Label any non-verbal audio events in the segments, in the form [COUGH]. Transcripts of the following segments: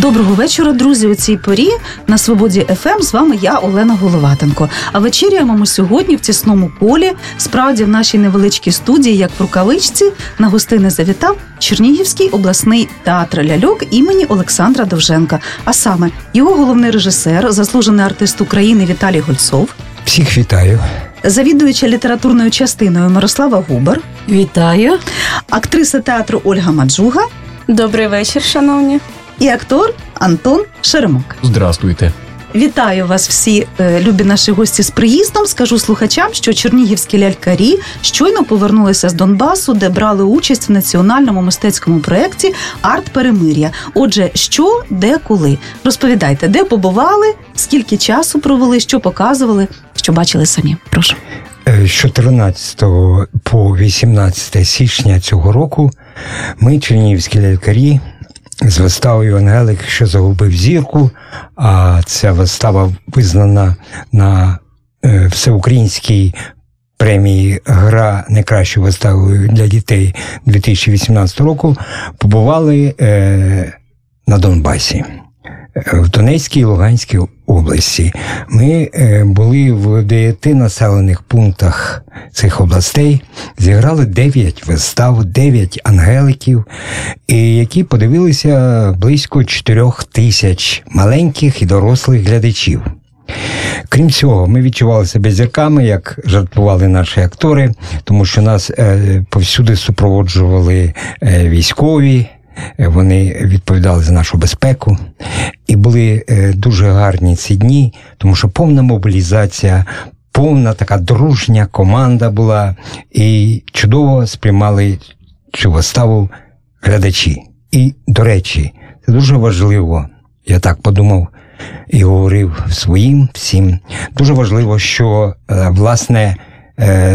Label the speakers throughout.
Speaker 1: Доброго вечора, друзі. У цій порі на свободі ФМ з вами я, Олена Головатенко. А вечеряємо ми сьогодні в тісному колі. Справді в нашій невеличкій студії, як в рукавичці, на гостини завітав Чернігівський обласний театр ляльок імені Олександра Довженка. А саме його головний режисер, заслужений артист України Віталій Гольцов,
Speaker 2: Всіх вітаю.
Speaker 1: завідуюча літературною частиною Мирослава Губер,
Speaker 3: Вітаю.
Speaker 1: актриса театру Ольга Маджуга
Speaker 3: Добрий вечір, шановні.
Speaker 1: І актор Антон Шеремок.
Speaker 4: Здравствуйте.
Speaker 1: Вітаю вас всі, е, любі наші гості з приїздом. Скажу слухачам, що чернігівські лялькарі щойно повернулися з Донбасу, де брали участь в національному мистецькому проєкті Арт Перемир'я. Отже, що, де, коли? Розповідайте, де побували, скільки часу провели, що показували, що бачили самі. Прошу.
Speaker 2: Е, З 14 по 18 січня цього року ми, чернігівські лялькарі, з виставою Ангелик, що загубив зірку. А ця вистава визнана на е, всеукраїнській премії Гра найкращою виставою для дітей 2018 року. Побували е, на Донбасі. В Донецькій і Луганській області ми е, були в дев'яти населених пунктах цих областей, зіграли дев'ять вистав, дев'ять ангеликів, які подивилися близько чотирьох тисяч маленьких і дорослих глядачів. Крім цього, ми відчували себе зірками, як жартували наші актори, тому що нас е, повсюди супроводжували е, військові. Е, Вони відповідали за нашу безпеку і були е, дуже гарні ці дні, тому що повна мобілізація, повна така дружня команда була, і чудово сприймали цю виставу глядачі. І, до речі, це дуже важливо. Я так подумав і говорив своїм всім. Дуже важливо, що е, власне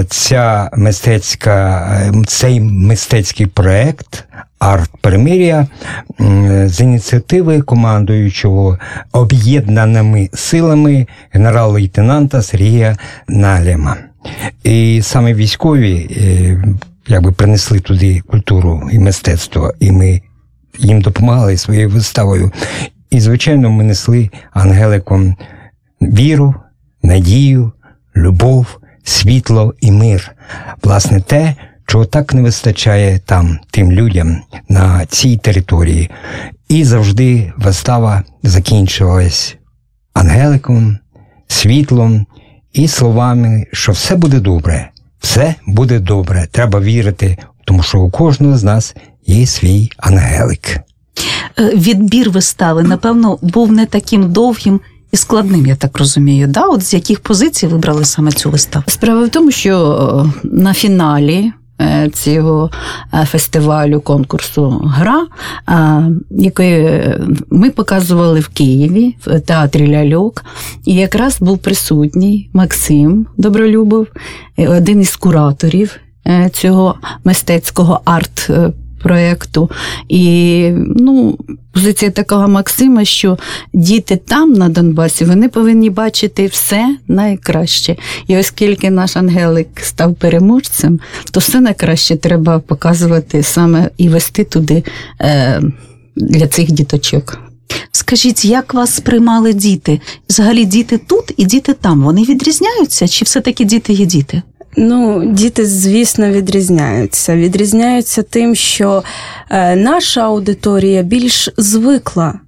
Speaker 2: ця мистецька, е, цей мистецький проект Арт Перемир'я з ініціативи командуючого об'єднаними силами генерал-лейтенанта Сергія Налєма. І саме військові е, якби принесли туди культуру і мистецтво, і ми їм допомагали своєю виставою. І, звичайно, ми несли ангеликом віру, надію, любов, світло і мир. Власне, те, чого так не вистачає там, тим людям на цій території. І завжди вистава закінчувалась ангеликом, світлом і словами, що все буде добре, все буде добре. Треба вірити, тому що у кожного з нас є свій ангелик.
Speaker 1: Е, Відбір вистави, напевно, був не таким довгим і складним, я так розумію. Да? От з яких позицій вибрали саме цю виставу?
Speaker 3: Справа в тому, що е, на фіналі е, цього е, фестивалю конкурсу Гра, який ми показували в Києві в театрі Ляльок, і якраз був присутній Максим Добролюбов, один із кураторів цього мистецького арт. Проєкту. І ну, позиція такого Максима, що діти там на Донбасі вони повинні бачити все найкраще. І оскільки наш Ангелик став переможцем, то все найкраще треба показувати саме і вести туди е, для цих діточок.
Speaker 1: Скажіть, як вас сприймали діти? Взагалі діти тут і діти там. Вони відрізняються, чи все-таки діти є діти?
Speaker 5: Ну, діти, звісно, відрізняються. Відрізняються тим, що е, наша аудиторія більш звикла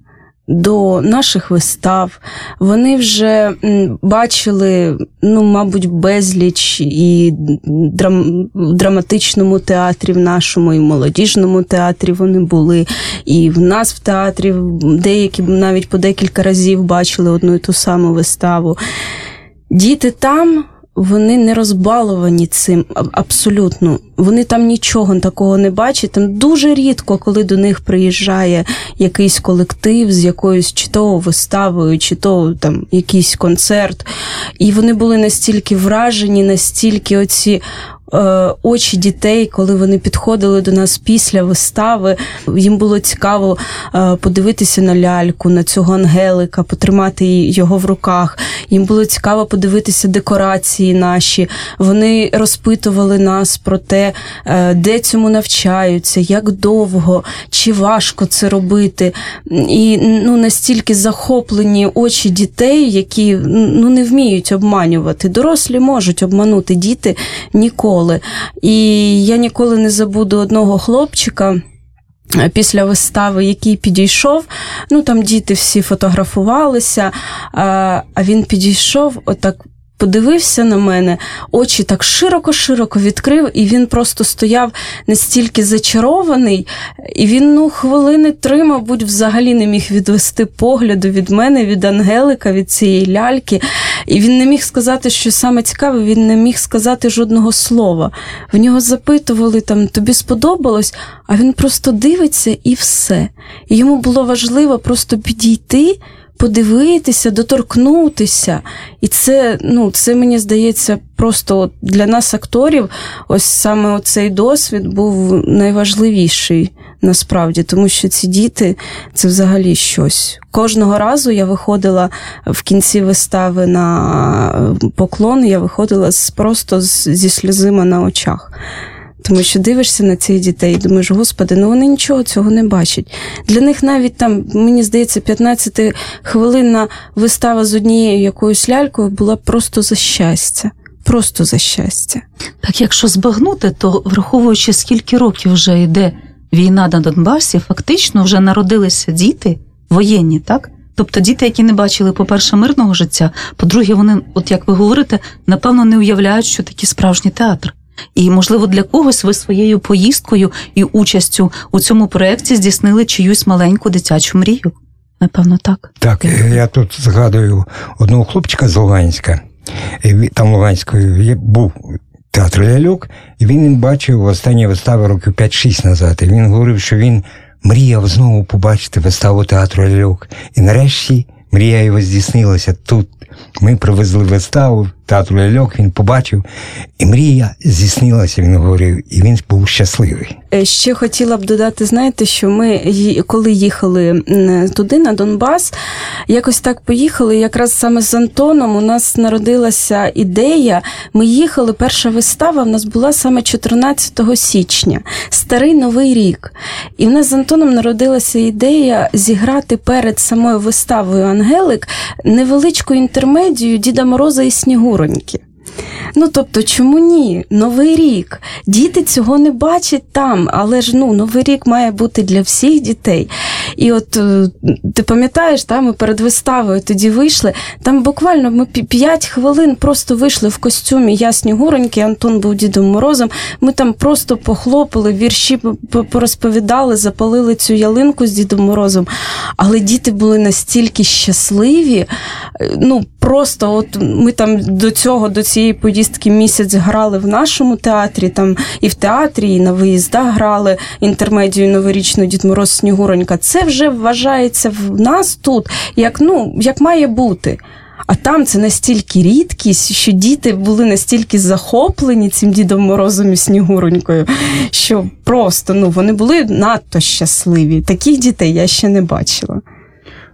Speaker 5: до наших вистав. Вони вже бачили, ну, мабуть, безліч і драм, в драматичному театрі, в нашому, і в молодіжному театрі вони були, і в нас в театрі деякі навіть по декілька разів бачили одну і ту саму виставу. Діти там. Вони не розбаловані цим абсолютно. Вони там нічого такого не бачать. Там дуже рідко, коли до них приїжджає якийсь колектив з якоюсь чи то виставою, чи то там якийсь концерт. І вони були настільки вражені, настільки оці очі дітей, коли вони підходили до нас після вистави. Їм було цікаво е, подивитися на ляльку, на цього ангелика, потримати його в руках. Їм було цікаво подивитися декорації наші. Вони розпитували нас про те, е, де цьому навчаються, як довго, чи важко це робити. І ну, настільки захоплені очі дітей, які ну, не вміють обманювати. Дорослі можуть обманути діти ніколи. І я ніколи не забуду одного хлопчика. е, Після вистави, який підійшов, ну там діти всі фотографувалися, а він підійшов, отак подивився на мене, очі так широко-широко відкрив, і він просто стояв настільки зачарований, і він ну хвилини три, мабуть, взагалі не міг відвести погляду від мене, від Ангелика, від цієї ляльки. І він не міг сказати, що саме цікаве, він не міг сказати жодного слова. В нього запитували там, тобі сподобалось, а він просто дивиться і все. І йому було важливо просто підійти. Подивитися, доторкнутися. І це, ну, це мені здається, просто для нас, акторів, ось саме цей досвід був найважливіший насправді, тому що ці діти це взагалі щось. Кожного разу я виходила в кінці вистави на поклон, я виходила з, просто з, зі сльозима на очах. Тому що дивишся на цих дітей і думаєш, господи, ну вони нічого цього не бачать. Для них навіть там, мені здається, 15 хвилинна вистава з однією якоюсь лялькою була просто за щастя. Просто за щастя.
Speaker 1: Так якщо збагнути, то враховуючи, скільки років вже йде війна на Донбасі, фактично вже народилися діти воєнні, так? Тобто діти, які не бачили, по-перше, мирного життя, по-друге, вони, от як ви говорите, напевно, не уявляють, що таке справжній театр. І, можливо, для когось ви своєю поїздкою і участю у цьому проєкті здійснили чиюсь маленьку дитячу мрію. Напевно, так.
Speaker 2: Так, я тут згадую одного хлопчика з Луганська. Там Луганською є- був театр ляльок, і він бачив останні вистави років 5-6 назад. І він говорив, що він мріяв знову побачити виставу театру ляльок. І нарешті мрія його здійснилася. Тут ми привезли виставу театру ляльок, він побачив, і мрія здійснилася, він говорив, і він був щасливий.
Speaker 5: Е, Ще хотіла б додати, знаєте, що ми, коли їхали туди, на Донбас, якось так поїхали. Якраз саме з Антоном у нас народилася ідея. Ми їхали, перша вистава в нас була саме 14 січня, старий новий рік. І в нас з Антоном народилася ідея зіграти перед самою виставою Ангелик невеличку інтермедію Діда Мороза і Снігуроньки. Ну, тобто, чому ні? Новий рік. Діти цього не бачать там, але ж ну, новий рік має бути для всіх дітей. І от е, ти пам'ятаєш, там ми перед виставою тоді вийшли. Там буквально ми 5 хвилин просто вийшли в костюмі я Снігуроньки, Антон був Дідом Морозом. Ми там просто похлопали, вірші порозповідали, запалили цю ялинку з Дідом Морозом. Але діти були настільки щасливі. е, Ну, просто от ми там до цього, до цієї поїздки місяць грали в нашому театрі, там і в театрі, і на виїздах грали інтермедію новорічну Дід Мороз Снігуронька. Це вже вважається в нас тут, як, ну, як має бути. А там це настільки рідкість, що діти були настільки захоплені цим Дідом Морозом і Снігуронькою, що просто ну, вони були надто щасливі. Таких дітей я ще не бачила.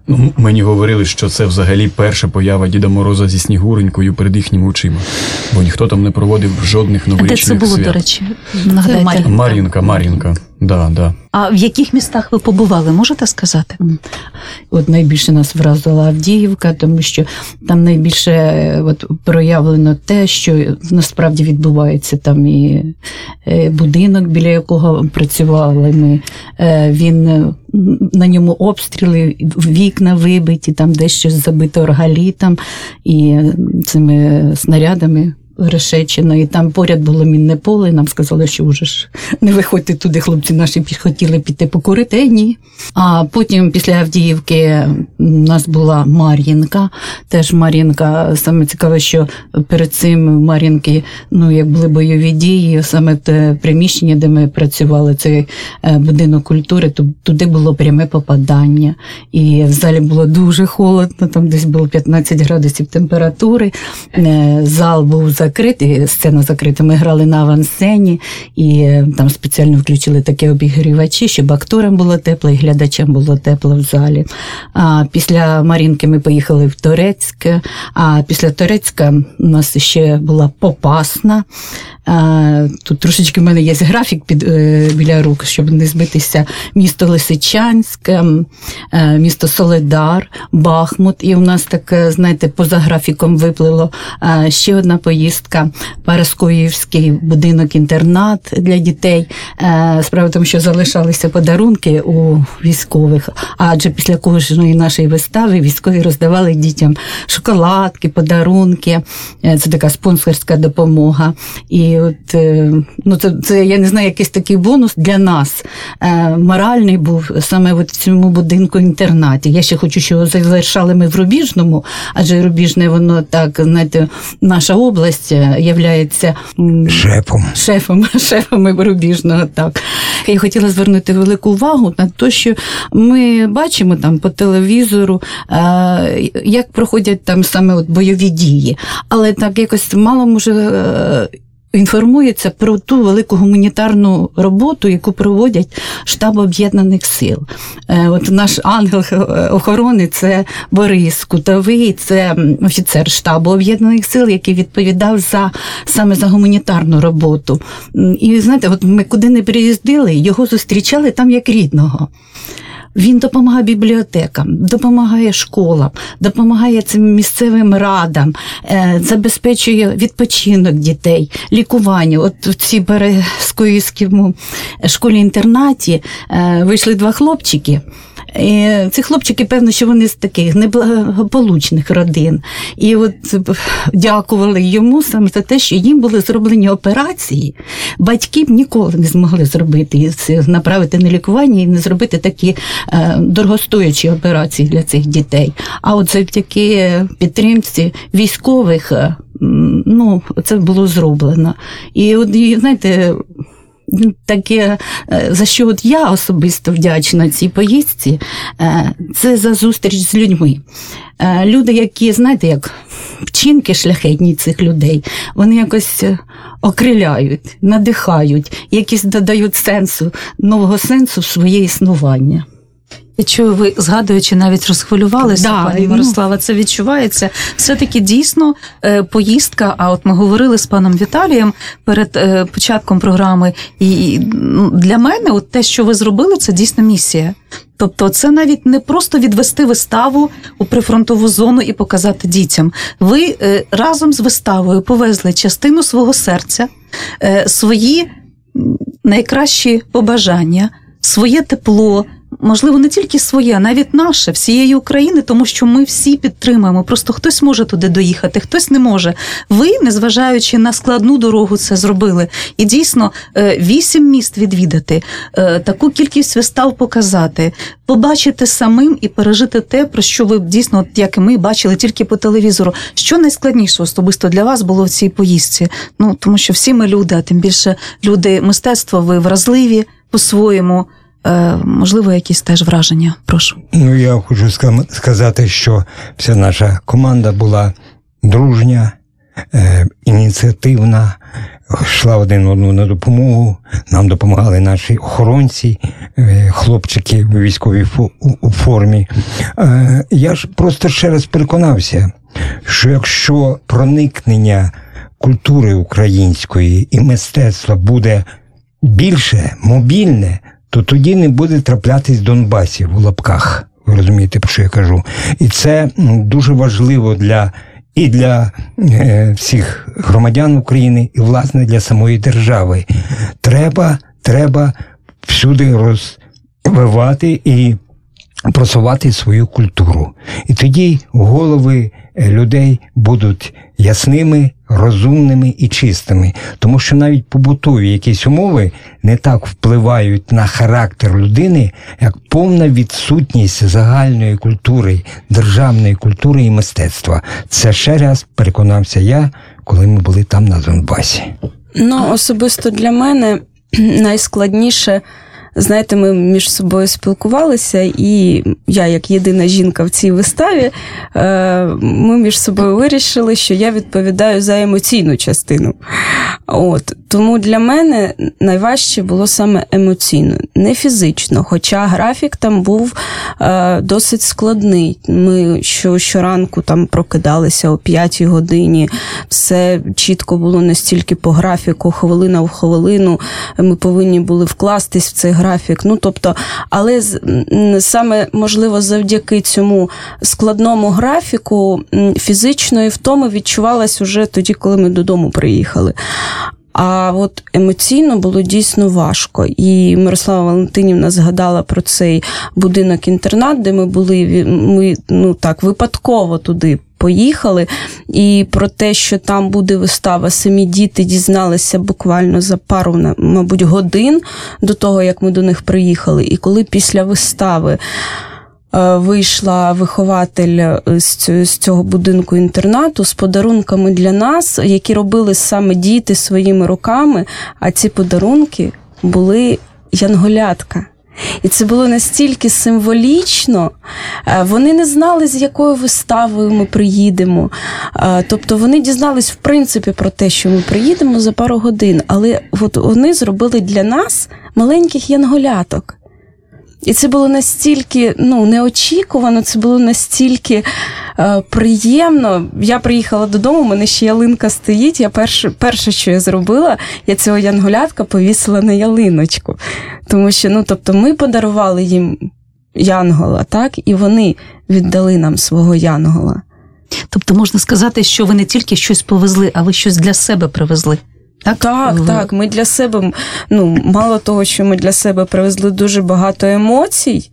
Speaker 4: Ну, мені говорили, що це взагалі перша поява Діда Мороза зі Снігуренькою перед їхніми очима, бо ніхто там не проводив жодних
Speaker 1: А де це було,
Speaker 4: свят.
Speaker 1: до речі? Нагадайте.
Speaker 3: Мар'їнка.
Speaker 4: Мар'їнка, Мар'їнка, да, да.
Speaker 1: А в яких містах ви побували, можете сказати?
Speaker 3: От найбільше нас вразила Авдіївка, тому що там найбільше от, проявлено те, що насправді відбувається там і е, будинок, біля якого працювали ми. е, Він е, на ньому обстріли, вікна вибиті, там дещо забито оргалітом і цими снарядами. Решечено, і там поряд було мінне поле. і Нам сказали, що вже ж не виходьте туди, хлопці наші хотіли піти покурити. Е, ні. А потім після Авдіївки у нас була Мар'їнка. Теж Мар'їнка. Саме цікаве, що перед цим Мар'їнки, ну як були бойові дії, саме те приміщення, де ми працювали, це е, будинок культури, туди було пряме попадання. І в залі було дуже холодно, там десь було 15 градусів температури. Е, Зал був закритий, сцена закрита. Ми грали на авансцені, і е, там спеціально включили такі обігрівачі, щоб акторам було тепло, і глядачам було тепло в залі. А після Марінки ми поїхали в Турецьк, а після Турецька у нас ще була Попасна. А, Тут трошечки в мене є графік під, е, біля рук, щоб не збитися. Місто Лисичанськ, ем, місто Соледар, Бахмут. І у нас так, знаєте, поза графіком виплило ще одна поїздка. Параскоївський будинок-інтернат для дітей. Е, Справа в тому, що залишалися подарунки у військових, адже після кожної нашої вистави військові роздавали дітям шоколадки, подарунки. Е, Це така спонсорська допомога. І от е, ну, це, це я не знаю, якийсь такий бонус для нас моральний був саме в цьому будинку інтернаті. Я ще хочу, що завершали ми в Рубіжному, адже Рубіжне, воно так, знаєте, наша область е, являється
Speaker 2: шефом
Speaker 3: шефом, [LAUGHS] шефом, Рубіжного. Так я хотіла звернути велику увагу на те, що ми бачимо там по телевізору, е, як проходять там саме от бойові дії, але так якось мало може. Інформується про ту велику гуманітарну роботу, яку проводять штаб об'єднаних сил. Е, От наш ангел [LAUGHS] охорони це Борис Кутовий, це офіцер штабу об'єднаних сил, який відповідав за саме за гуманітарну роботу. І знаєте, от ми куди не приїздили, його зустрічали там як рідного. Він допомагає бібліотекам, допомагає школам, допомагає цим місцевим радам, е, забезпечує відпочинок дітей, лікування. От в цій Березкоївському школі-інтернаті е, вийшли два хлопчики. Ці хлопчики, певно, що вони з таких неблагополучних родин. І от дякували йому саме за те, що їм були зроблені операції. Батьки б ніколи не змогли зробити направити на лікування і не зробити такі е, дорогостоячі операції для цих дітей. А от завдяки підтримці військових, ну, це було зроблено. І от, знаєте, Таке, е, за що от я особисто вдячна цій поїздці, е, це за зустріч з людьми. Е, Люди, які, знаєте, як вчинки шляхетні цих людей, вони якось окриляють, надихають, якісь додають сенсу, нового сенсу в своє існування.
Speaker 1: Я чую, ви згадуючи, навіть розхвилювалися,
Speaker 3: Да,
Speaker 1: пані
Speaker 3: ну.
Speaker 1: Мирослава. Це відчувається. Все-таки дійсно е, поїздка. А от ми говорили з паном Віталієм перед е, початком програми. І ну, для мене, от те, що ви зробили, це дійсно місія. Тобто, це навіть не просто відвести виставу у прифронтову зону і показати дітям. Ви е, разом з виставою повезли частину свого серця, свої найкращі побажання, своє тепло. Можливо, не тільки своє, а навіть наше, всієї України, тому що ми всі підтримуємо. Просто хтось може туди доїхати, хтось не може. Ви, незважаючи на складну дорогу, це зробили. І дійсно е, вісім міст відвідати, е, таку кількість вистав показати, побачити самим і пережити те, про що ви дійсно, як і ми, бачили тільки по телевізору. Що найскладніше особисто для вас було в цій поїздці? Ну тому що всі ми люди, а тим більше люди мистецтва, ви вразливі по-своєму. Е, можливо, якісь теж враження. Прошу.
Speaker 2: Ну, я хочу сказати, що вся наша команда була дружня, е, ініціативна, йшла один одному на допомогу. Нам допомагали наші охоронці, е, хлопчики в військовій формі. Я ж просто ще раз переконався, що якщо проникнення культури української і мистецтва буде більше, мобільне, то тоді не буде траплятись Донбасів у лапках. Ви розумієте, про що я кажу? І це дуже важливо для і для е, всіх громадян України, і власне для самої держави. Треба, треба всюди розвивати і просувати свою культуру. І тоді голови людей будуть ясними, розумними і чистими. Тому що навіть побутові якісь умови не так впливають на характер людини, як повна відсутність загальної культури, державної культури і мистецтва. Це ще раз переконався я, коли ми були там на Донбасі.
Speaker 5: Ну, особисто для мене [CLEARS THROAT] найскладніше знаєте, ми між собою спілкувалися, і я, як єдина жінка в цій виставі, е, ми між собою вирішили, що я відповідаю за емоційну частину. От Тому для мене найважче було саме емоційно, не фізично. Хоча графік там був е, досить складний. Ми що, щоранку там прокидалися о 5 годині, все чітко було настільки по графіку, хвилина в хвилину. Ми повинні були вкластись в цей графік. Ну тобто, але саме можливо завдяки цьому складному графіку фізичної втоми відчувалась уже тоді, коли ми додому приїхали. А от емоційно було дійсно важко. І Мирослава Валентинівна згадала про цей будинок-інтернат, де ми були. Ми ну так випадково туди поїхали. І про те, що там буде вистава, самі діти дізналися буквально за пару, мабуть, годин до того, як ми до них приїхали. І коли після вистави. Е, вийшла вихователь е, з цього будинку інтернату з подарунками для нас, які робили саме діти своїми руками. А ці подарунки були янголятка. І це було настільки символічно, вони не знали, з якою виставою ми приїдемо. Тобто вони дізнались в принципі про те, що ми приїдемо за пару годин, але от вони зробили для нас маленьких янголяток. І це було настільки ну, неочікувано, це було настільки е, приємно. Я приїхала додому, у мене ще ялинка стоїть. Я перше, перше, що я зробила, я цього янголятка повісила на ялиночку. Тому що ну, тобто, ми подарували їм янгола, так, і вони віддали нам свого янгола.
Speaker 1: Тобто можна сказати, що ви не тільки щось повезли, а ви щось для себе привезли.
Speaker 5: Так, так, в... так. Ми для себе, ну, мало того, що ми для себе привезли дуже багато емоцій,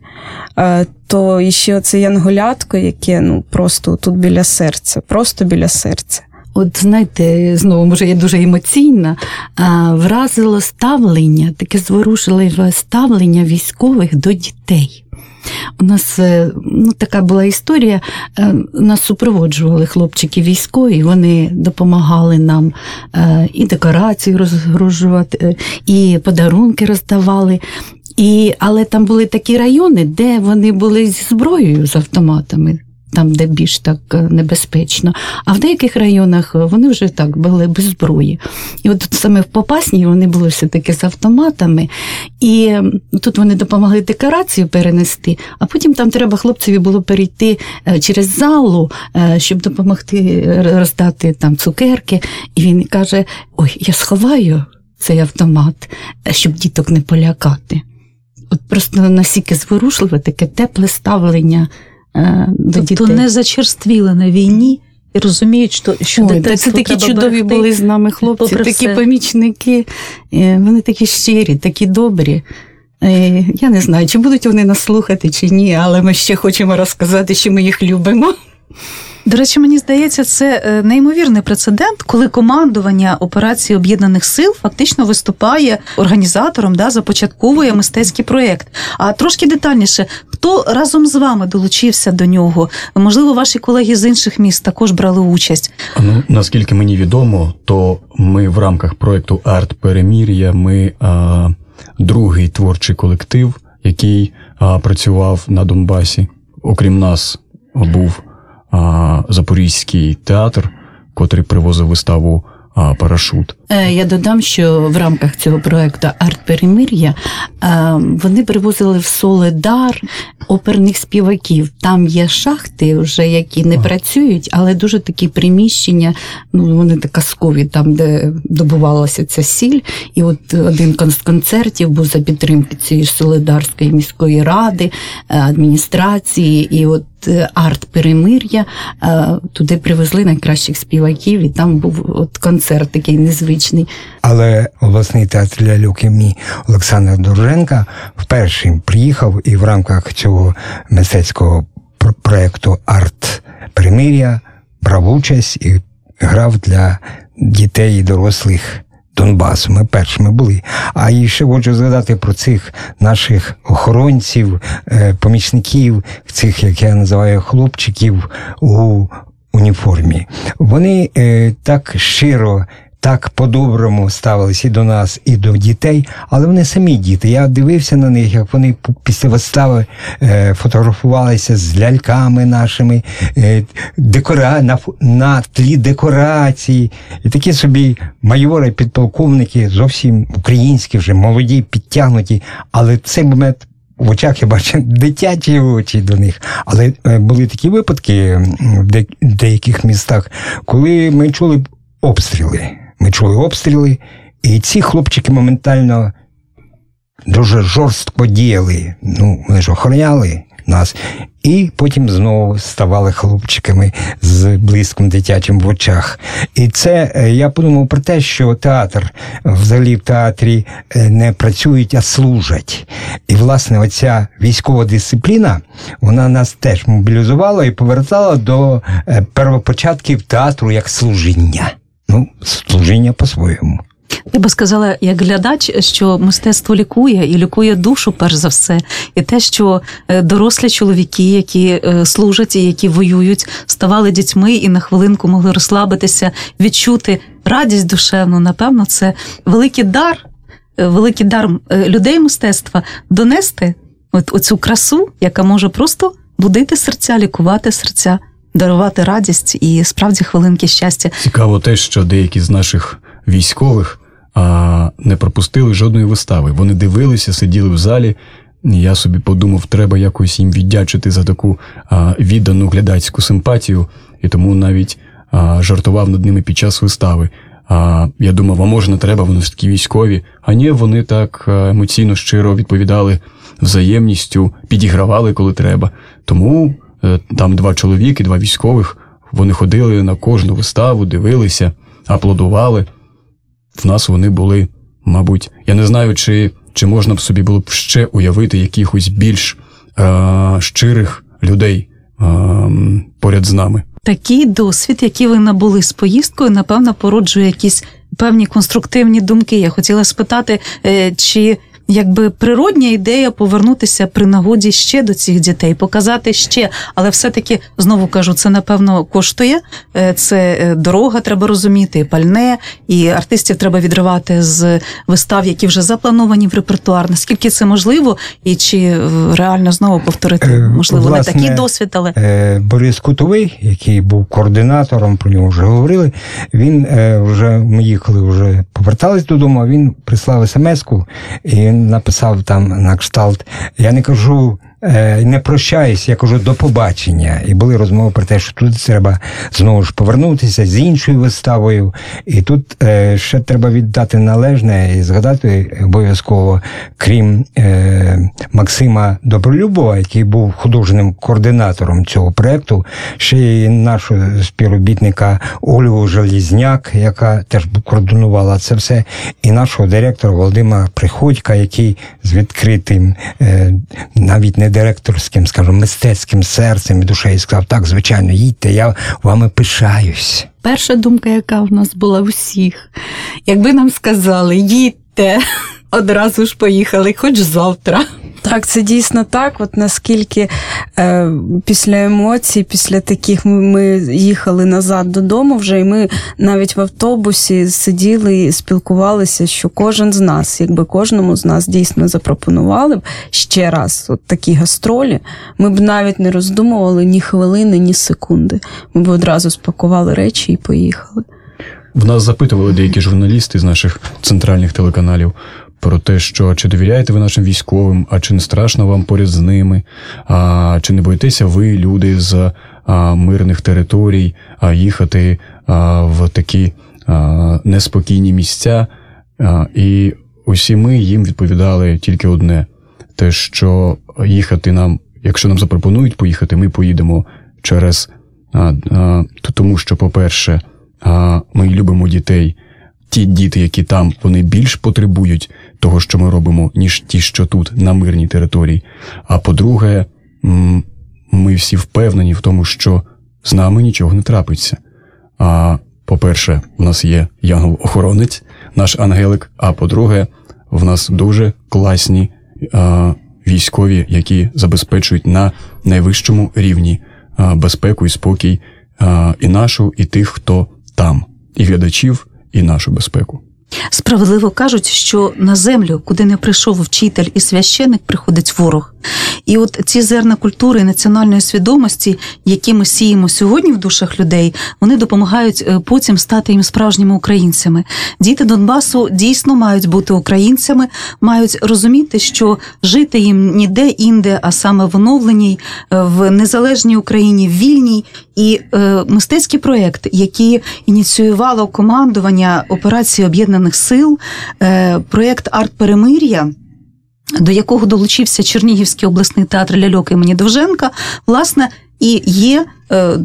Speaker 5: е, то і ще це янголятко, яке ну, просто тут біля серця, просто біля серця.
Speaker 3: От знаєте, знову може я дуже емоційна, вразило ставлення, таке зворушливе ставлення військових до дітей. У нас е, ну, така була історія. Е, нас супроводжували хлопчики військові, вони допомагали нам е, і декорації розгружувати, і подарунки роздавали. І, Але там були такі райони, де вони були зі зброєю з автоматами там, де більш так е, небезпечно. А в деяких районах вони вже так були без зброї. І от саме в Попасній вони були все-таки з автоматами, і тут вони допомогли декорацію перенести, а потім там треба хлопцеві було перейти е, через залу, е, щоб допомогти роздати там цукерки. І він каже: Ой, я сховаю цей автомат, щоб діток не полякати. От просто настільки зворушливе, таке тепле ставлення.
Speaker 1: Е, до тобто дітей. не зачерствіли на війні. І розуміють, що що
Speaker 3: Ой, це такі чудові берегти, були з нами хлопці, такі все. помічники. Е, вони такі щирі, такі добрі. Е, я не знаю, чи будуть вони нас слухати, чи ні, але ми ще хочемо розказати, що ми їх любимо.
Speaker 1: До речі, мені здається, це е, неймовірний прецедент, коли командування операції об'єднаних сил фактично виступає організатором, да, започатковує мистецький проєкт. А трошки детальніше, хто разом з вами долучився до нього? Можливо, ваші колеги з інших міст також брали участь.
Speaker 4: Ну наскільки мені відомо, то ми в рамках проєкту Арт Перемір'я ми а, другий творчий колектив, який а, працював на Донбасі. Окрім нас, був Запорізький театр, котрий привозив виставу парашут.
Speaker 3: Е, я додам, що в рамках цього проекту Арт Перемир'я е, вони привозили в Соледар оперних співаків. Там є шахти, вже які не працюють, але дуже такі приміщення. Ну вони так казкові, там де добувалася ця сіль. І от один з концертів був за підтримки цієї Соледарської міської ради, е, адміністрації, і от арт перемир'я туди привезли найкращих співаків, і там був от концерт такий незвичний.
Speaker 2: Але обласний театр ляльок імені Олександра Дорженка вперше приїхав і в рамках цього мистецького проєкту Арт Примир'я брав участь і грав для дітей і дорослих. Донбасу, ми першими були. А і ще хочу згадати про цих наших охоронців, е, помічників, цих, як я називаю, хлопчиків у уніформі. Вони е, так щиро так по-доброму ставилися і до нас, і до дітей, але вони самі діти. Я дивився на них, як вони після вистави е, фотографувалися з ляльками нашими, е, декора, на, на тлі декорації. І такі собі майори, підполковники, зовсім українські, вже молоді, підтягнуті. Але цей момент в очах я бачив [LAUGHS] дитячі очі до них. Але е, були такі випадки в деяких містах, коли ми чули обстріли. Ми чули обстріли, і ці хлопчики моментально дуже жорстко діяли. Ну, вони ж охороняли нас. І потім знову ставали хлопчиками з блиском дитячим в очах. І це е, я подумав про те, що театр взагалі в театрі е, не працюють, а служать. І, власне, оця військова дисципліна вона нас теж мобілізувала і повертала до е, первопочатків театру як служіння. Ну, служіння по-своєму.
Speaker 1: Я би сказала, як глядач, що мистецтво лікує і лікує душу, перш за все, і те, що е, дорослі чоловіки, які е, служать і які воюють, ставали дітьми і на хвилинку могли розслабитися, відчути радість душевну. Напевно, це великий дар, е, великий дар людей мистецтва донести от оцю красу, яка може просто будити серця, лікувати серця. Дарувати радість і справді хвилинки щастя.
Speaker 4: Цікаво те, що деякі з наших військових а, не пропустили жодної вистави. Вони дивилися, сиділи в залі. Я собі подумав, треба якось їм віддячити за таку а, віддану глядацьку симпатію, і тому навіть а, жартував над ними під час вистави. А я думав, а може не треба, вони ж такі військові. А ні, вони так емоційно щиро відповідали взаємністю, підігравали, коли треба. Тому там два чоловіки, два військових. Вони ходили на кожну виставу, дивилися, аплодували в нас вони були, мабуть, я не знаю, чи чи можна б собі було б ще уявити якихось більш е, щирих людей е, поряд з нами.
Speaker 1: Такий досвід, який ви набули з поїздкою, напевно, породжує якісь певні конструктивні думки. Я хотіла спитати, е, чи якби природня ідея повернутися при нагоді ще до цих дітей, показати ще, але все-таки знову кажу, це напевно коштує. Е, це е, дорога, треба розуміти, і пальне, і артистів треба відривати з вистав, які вже заплановані в репертуар. Наскільки це можливо, і чи е, реально знову повторити можливо Власне, не такий досвід, але
Speaker 2: Борис Кутовий, який був координатором, про нього вже говорили. Він вже ми їхали, вже повертались додому. Він прислав смс-ку і написав там на кшталт. Я не кажу не прощаюсь, я кажу до побачення. І були розмови про те, що тут треба знову ж повернутися з іншою виставою. І тут е, ще треба віддати належне і згадати обов'язково, крім е, Максима Добролюбова, який був художнім координатором цього проєкту, ще й нашого співробітника Олю Желізняк, яка теж координувала це все, і нашого директора Володимира Приходька, який з відкритим е, навіть не директорським, скажімо, мистецьким серцем і душею сказав, так, звичайно, їдьте, я вами пишаюсь.
Speaker 3: Перша думка, яка в нас була всіх, якби нам сказали, їдьте, одразу ж поїхали, хоч завтра.
Speaker 5: Так, це дійсно так. От наскільки е, після емоцій, після таких ми їхали назад додому вже, і ми навіть в автобусі сиділи і спілкувалися, що кожен з нас, якби кожному з нас дійсно запропонували б ще раз от такі гастролі, ми б навіть не роздумували ні хвилини, ні секунди. Ми б одразу спакували речі і поїхали.
Speaker 4: В нас запитували деякі журналісти з наших центральних телеканалів про те, що чи довіряєте ви нашим військовим, а чи не страшно вам поряд з ними, а чи не боїтеся ви, люди з а, мирних територій, а їхати а, в такі а, неспокійні місця? А, і усі ми їм відповідали тільки одне: те, що їхати нам, якщо нам запропонують поїхати, ми поїдемо через а, а, тому, що, по-перше, а, ми любимо дітей ті діти, які там, вони більш потребують того, що ми робимо, ніж ті, що тут, на мирній території. А по-друге, ми всі впевнені в тому, що з нами нічого не трапиться. А по-перше, в нас є янгол-охоронець, наш ангелик. А по-друге, в нас дуже класні а, військові, які забезпечують на найвищому рівні а, безпеку і спокій а, і нашу, і тих, хто там, і глядачів, і нашу безпеку.
Speaker 1: Справедливо кажуть, що на землю, куди не прийшов вчитель і священик, приходить ворог. І от ці зерна культури і національної свідомості, які ми сіємо сьогодні в душах людей, вони допомагають е, потім стати їм справжніми українцями. Діти Донбасу дійсно мають бути українцями, мають розуміти, що жити їм ніде інде, а саме в оновленій, е, в незалежній Україні, в вільній. І е, мистецький проєкт, який ініціювало командування операції Об'єднаних Сил, е, проєкт Арт Перемир'я. До якого долучився Чернігівський обласний театр ляльок імені Довженка, власне, і є е,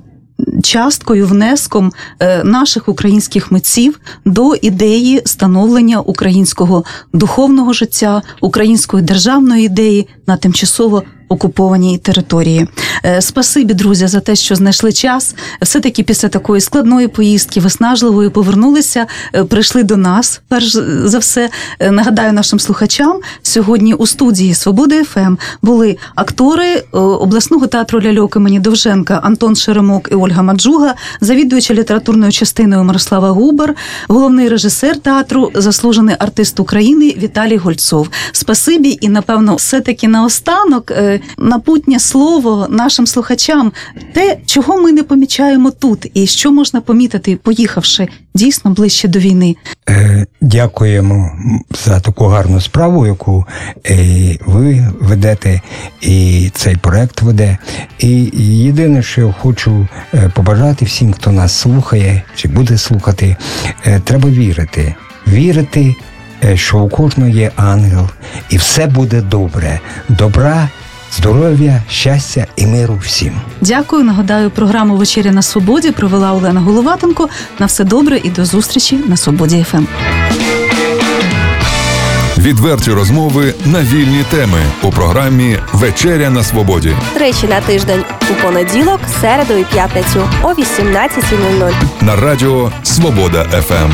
Speaker 1: часткою, внеском е, наших українських митців до ідеї становлення українського духовного життя, української державної ідеї на тимчасово окупованій території. Е, Спасибі, друзі, за те, що знайшли час. Все таки після такої складної поїздки, виснажливої, повернулися, е, прийшли до нас. Перш за все, Е, нагадаю нашим слухачам, сьогодні у студії Свободи ФМ були актори обласного театру ляльок імені Довженка Антон Шеремок і Ольга Маджуга, завідуюча літературною частиною Мирослава Губер, головний режисер театру, заслужений артист України Віталій Гольцов. Спасибі, і напевно, все таки наостанок напутнє слово нашим слухачам, те, чого ми не помічаємо тут, і що можна помітити, поїхавши дійсно ближче до війни.
Speaker 2: Е, Дякуємо за таку гарну справу, яку е, ви ведете, і цей проект веде. І єдине, що я хочу е, побажати всім, хто нас слухає чи буде слухати, треба вірити. Вірити, що у кожного є ангел, і все буде добре. Добра, здоров'я, щастя і миру всім.
Speaker 1: Дякую. Нагадаю, програму Вечеря на свободі провела Олена Головатенко. На все добре і до зустрічі на свободі ФМ.
Speaker 6: Відверті розмови на вільні теми у програмі Вечеря на свободі.
Speaker 7: Тричі на тиждень у понеділок, середу і п'ятницю о 18.00.
Speaker 6: на радіо Свобода ФМ.